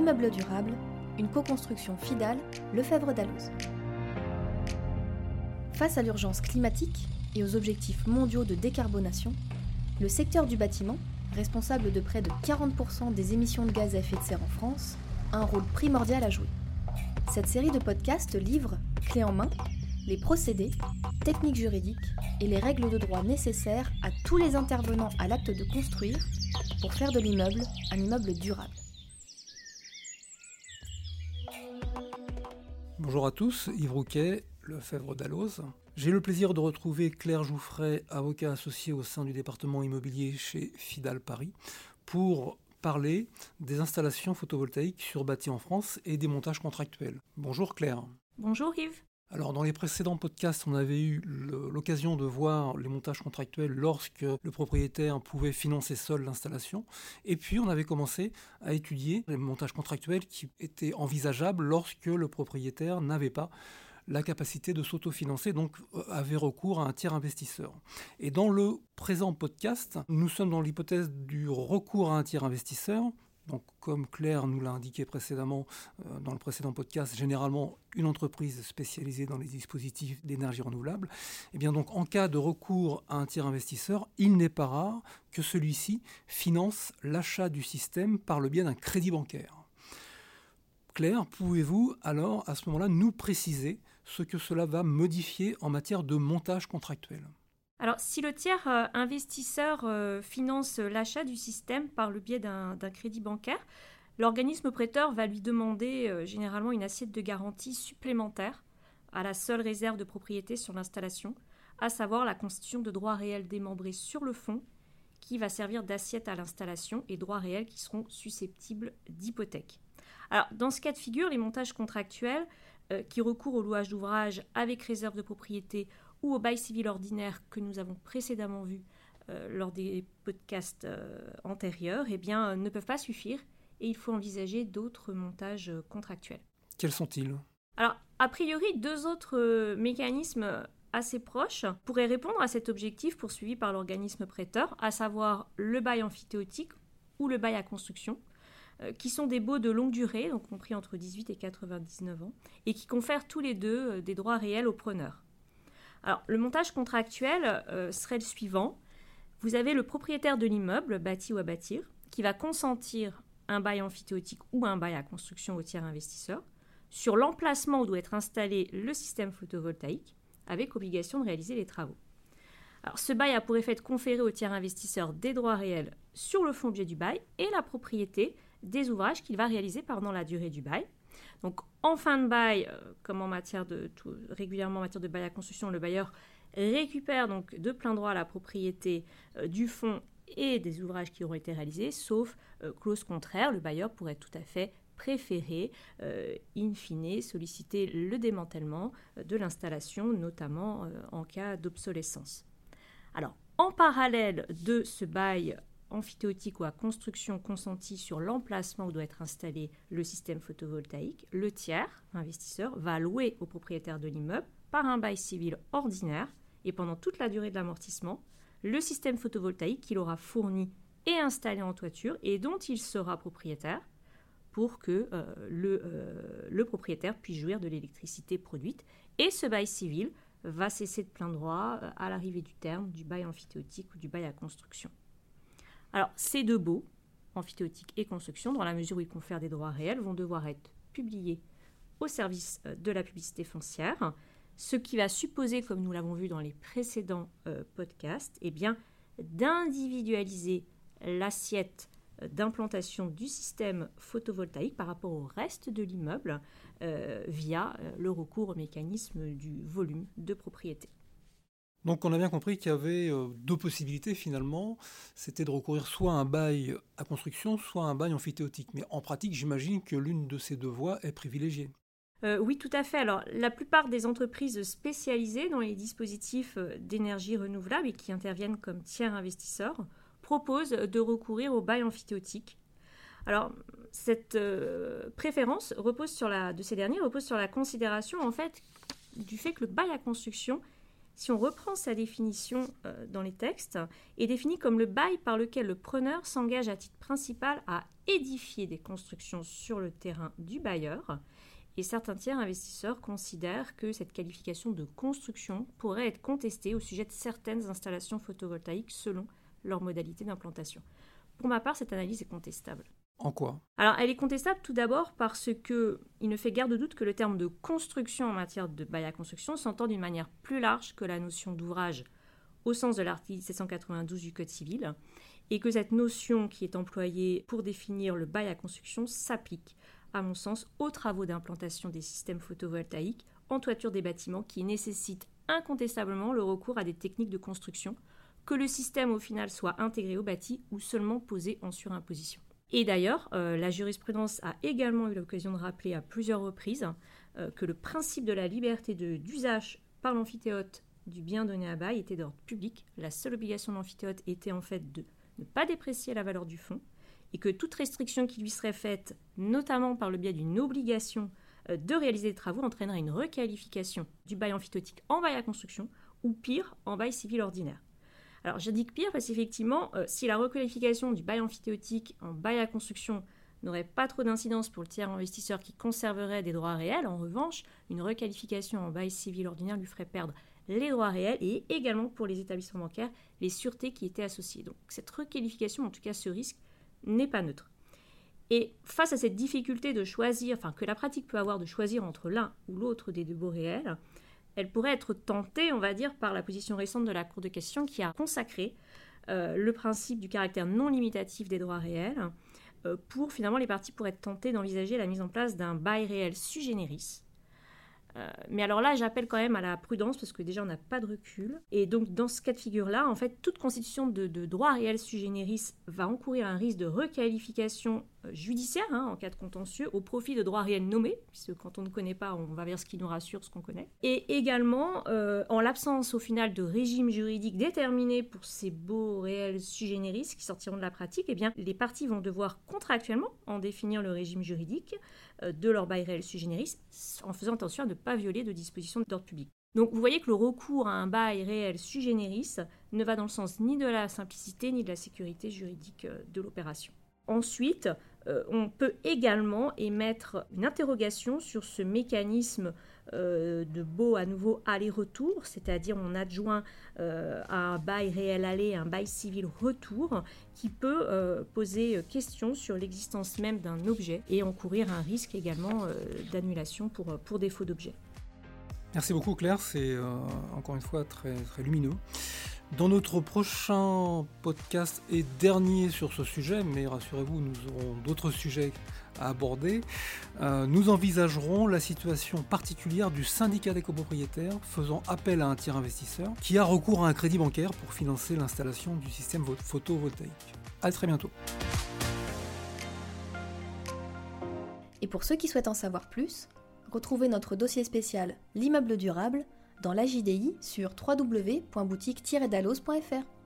L'immeuble durable, une co-construction FIDAL, Lefebvre d'Alloz. Face à l'urgence climatique et aux objectifs mondiaux de décarbonation, le secteur du bâtiment, responsable de près de 40% des émissions de gaz à effet de serre en France, a un rôle primordial à jouer. Cette série de podcasts livre, clé en main, les procédés, techniques juridiques et les règles de droit nécessaires à tous les intervenants à l'acte de construire pour faire de l'immeuble un immeuble durable. Bonjour à tous, Yves Rouquet, Lefebvre d'Alloz. J'ai le plaisir de retrouver Claire Jouffret, avocat associé au sein du département immobilier chez Fidal Paris, pour parler des installations photovoltaïques sur en France et des montages contractuels. Bonjour Claire. Bonjour Yves. Alors dans les précédents podcasts, on avait eu l'occasion de voir les montages contractuels lorsque le propriétaire pouvait financer seul l'installation. Et puis on avait commencé à étudier les montages contractuels qui étaient envisageables lorsque le propriétaire n'avait pas la capacité de s'autofinancer, donc euh, avait recours à un tiers investisseur. Et dans le présent podcast, nous sommes dans l'hypothèse du recours à un tiers investisseur, donc, comme Claire nous l'a indiqué précédemment euh, dans le précédent podcast, généralement une entreprise spécialisée dans les dispositifs d'énergie renouvelable. Et eh bien donc, en cas de recours à un tiers investisseur, il n'est pas rare que celui-ci finance l'achat du système par le biais d'un crédit bancaire. Claire, pouvez-vous alors à ce moment-là nous préciser ce que cela va modifier en matière de montage contractuel? Alors, si le tiers euh, investisseur euh, finance l'achat du système par le biais d'un crédit bancaire, l'organisme prêteur va lui demander euh, généralement une assiette de garantie supplémentaire à la seule réserve de propriété sur l'installation, à savoir la constitution de droits réels démembrés sur le fond qui va servir d'assiette à l'installation et droits réels qui seront susceptibles d'hypothèque. Alors, dans ce cas de figure, les montages contractuels qui recourent au louage d'ouvrage avec réserve de propriété ou au bail civil ordinaire que nous avons précédemment vu euh, lors des podcasts euh, antérieurs, eh bien, euh, ne peuvent pas suffire et il faut envisager d'autres montages contractuels. Quels sont-ils? Alors, a priori, deux autres mécanismes assez proches pourraient répondre à cet objectif poursuivi par l'organisme prêteur, à savoir le bail amphithéotique ou le bail à construction, qui sont des baux de longue durée, donc compris entre 18 et 99 ans, et qui confèrent tous les deux des droits réels aux preneurs. Alors, le montage contractuel euh, serait le suivant. Vous avez le propriétaire de l'immeuble, bâti ou à bâtir, qui va consentir un bail amphithéotique ou un bail à construction au tiers investisseur sur l'emplacement où doit être installé le système photovoltaïque, avec obligation de réaliser les travaux. Alors, ce bail a pour effet de conférer au tiers investisseur des droits réels sur le fond du bail et la propriété des ouvrages qu'il va réaliser pendant la durée du bail, donc en fin de bail, euh, comme en matière de régulièrement en matière de bail à construction, le bailleur récupère donc de plein droit la propriété euh, du fonds et des ouvrages qui auront été réalisés, sauf euh, clause contraire, le bailleur pourrait tout à fait préférer, in fine, solliciter le démantèlement de l'installation, notamment en cas d'obsolescence. Alors, en parallèle de ce bail amphithéotique ou à construction consentie sur l'emplacement où doit être installé le système photovoltaïque, le tiers, investisseur, va louer au propriétaire de l'immeuble par un bail civil ordinaire et pendant toute la durée de l'amortissement, le système photovoltaïque qu'il aura fourni et installé en toiture et dont il sera propriétaire pour que euh, le, euh, le propriétaire puisse jouir de l'électricité produite. Et ce bail civil va cesser de plein droit euh, à l'arrivée du terme du bail amphithéotique ou du bail à construction. Alors, ces deux baux, amphithéotique et construction, dans la mesure où ils confèrent des droits réels, vont devoir être publiés au service euh, de la publicité foncière, ce qui va supposer, comme nous l'avons vu dans les précédents euh, podcasts, eh bien, d'individualiser l'assiette euh, d'implantation du système photovoltaïque par rapport au reste de l'immeuble via le recours au mécanisme du volume de propriété. Donc on a bien compris qu'il y avait euh, deux possibilités finalement, c'était de recourir soit à un bail à construction, soit à un bail amphithéotique. Mais en pratique, j'imagine que l'une de ces deux voies est privilégiée. Euh, oui, tout à fait. Alors, la plupart des entreprises spécialisées dans les dispositifs euh, d'énergie renouvelable et qui interviennent comme tiers investisseurs proposent de recourir au bail amphithéotique. Alors, cette préférence repose sur la, de ces derniers repose sur la considération en fait du fait que le bail à construction si on reprend sa définition euh, dans les textes, est défini comme le bail par lequel le preneur s'engage à titre principal à édifier des constructions sur le terrain du bailleur. Et certains tiers investisseurs considèrent que cette qualification de construction pourrait être contestée au sujet de certaines installations photovoltaïques selon leur modalité d'implantation. Pour ma part, cette analyse est contestable. Alors, elle est contestable tout d'abord parce que il ne fait guère de doute que le terme de construction en matière de bail à construction s'entend d'une manière plus large que la notion d'ouvrage au sens de l'article 792 du Code civil, et que cette notion qui est employée pour définir le bail à construction s'applique, à mon sens, aux travaux d'implantation des systèmes photovoltaïques en toiture des bâtiments qui nécessitent incontestablement le recours à des techniques de construction, que le système au final soit intégré au bâti ou seulement posé en surimposition. Et d'ailleurs, euh, la jurisprudence a également eu l'occasion de rappeler à plusieurs reprises euh, que le principe de la liberté d'usage par l'amphithéote du bien donné à bail était d'ordre public. La seule obligation de l'amphithéote était en fait de ne pas déprécier la valeur du fonds et que toute restriction qui lui serait faite, notamment par le biais d'une obligation euh, de réaliser des travaux, entraînerait une requalification du bail amphithéotique en bail à construction ou pire, en bail civil ordinaire. Alors j'indique pire parce qu'effectivement, euh, si la requalification du bail amphithéotique en bail à construction n'aurait pas trop d'incidence pour le tiers investisseur qui conserverait des droits réels, en revanche, une requalification en bail civil ordinaire lui ferait perdre les droits réels et également pour les établissements bancaires les sûretés qui étaient associées. Donc cette requalification, en tout cas ce risque, n'est pas neutre. Et face à cette difficulté de choisir, enfin que la pratique peut avoir de choisir entre l'un ou l'autre des deux baux réels, elle pourrait être tentée, on va dire, par la position récente de la Cour de cassation qui a consacré euh, le principe du caractère non limitatif des droits réels euh, pour finalement les parties pourraient être tentées d'envisager la mise en place d'un bail réel sui generis euh, mais alors là, j'appelle quand même à la prudence parce que déjà on n'a pas de recul. Et donc dans ce cas de figure-là, en fait, toute constitution de, droit réel sui generis va encourir un risque de requalification judiciaire hein, en cas de contentieux au profit de droits réels nommés, puisque quand on ne connaît pas, on va vers ce qui nous rassure, ce qu'on connaît. Et également, euh, en l'absence au final de régime juridique déterminé pour ces beaux réels sui generis qui sortiront de la pratique, eh bien, les parties vont devoir contractuellement en définir le régime juridique euh, de leur bail réel sui generis, en faisant attention à ne pas violer de dispositions d'ordre public. Donc vous voyez que le recours à un bail réel sui ne va dans le sens ni de la simplicité ni de la sécurité juridique euh, de l'opération. Ensuite, euh, on peut également émettre une interrogation sur ce mécanisme euh, de beau à nouveau aller-retour, c'est-à-dire on adjoint euh, à un bail réel aller un bail civil retour qui peut poser question sur l'existence même d'un objet et encourir un risque également d'annulation pour, pour défaut d'objet. Merci beaucoup Claire, c'est encore une fois très, très lumineux. Dans notre prochain podcast et dernier sur ce sujet, mais rassurez-vous, nous aurons d'autres sujets à aborder, euh, nous envisagerons la situation particulière du syndicat des copropriétaires faisant appel à un tiers investisseur qui a recours à un crédit bancaire pour financer l'installation du système photovoltaïque. À très bientôt. Et pour ceux qui souhaitent en savoir plus, retrouvez notre dossier spécial L'immeuble durable dans la JDI sur www.boutique-dalos.fr.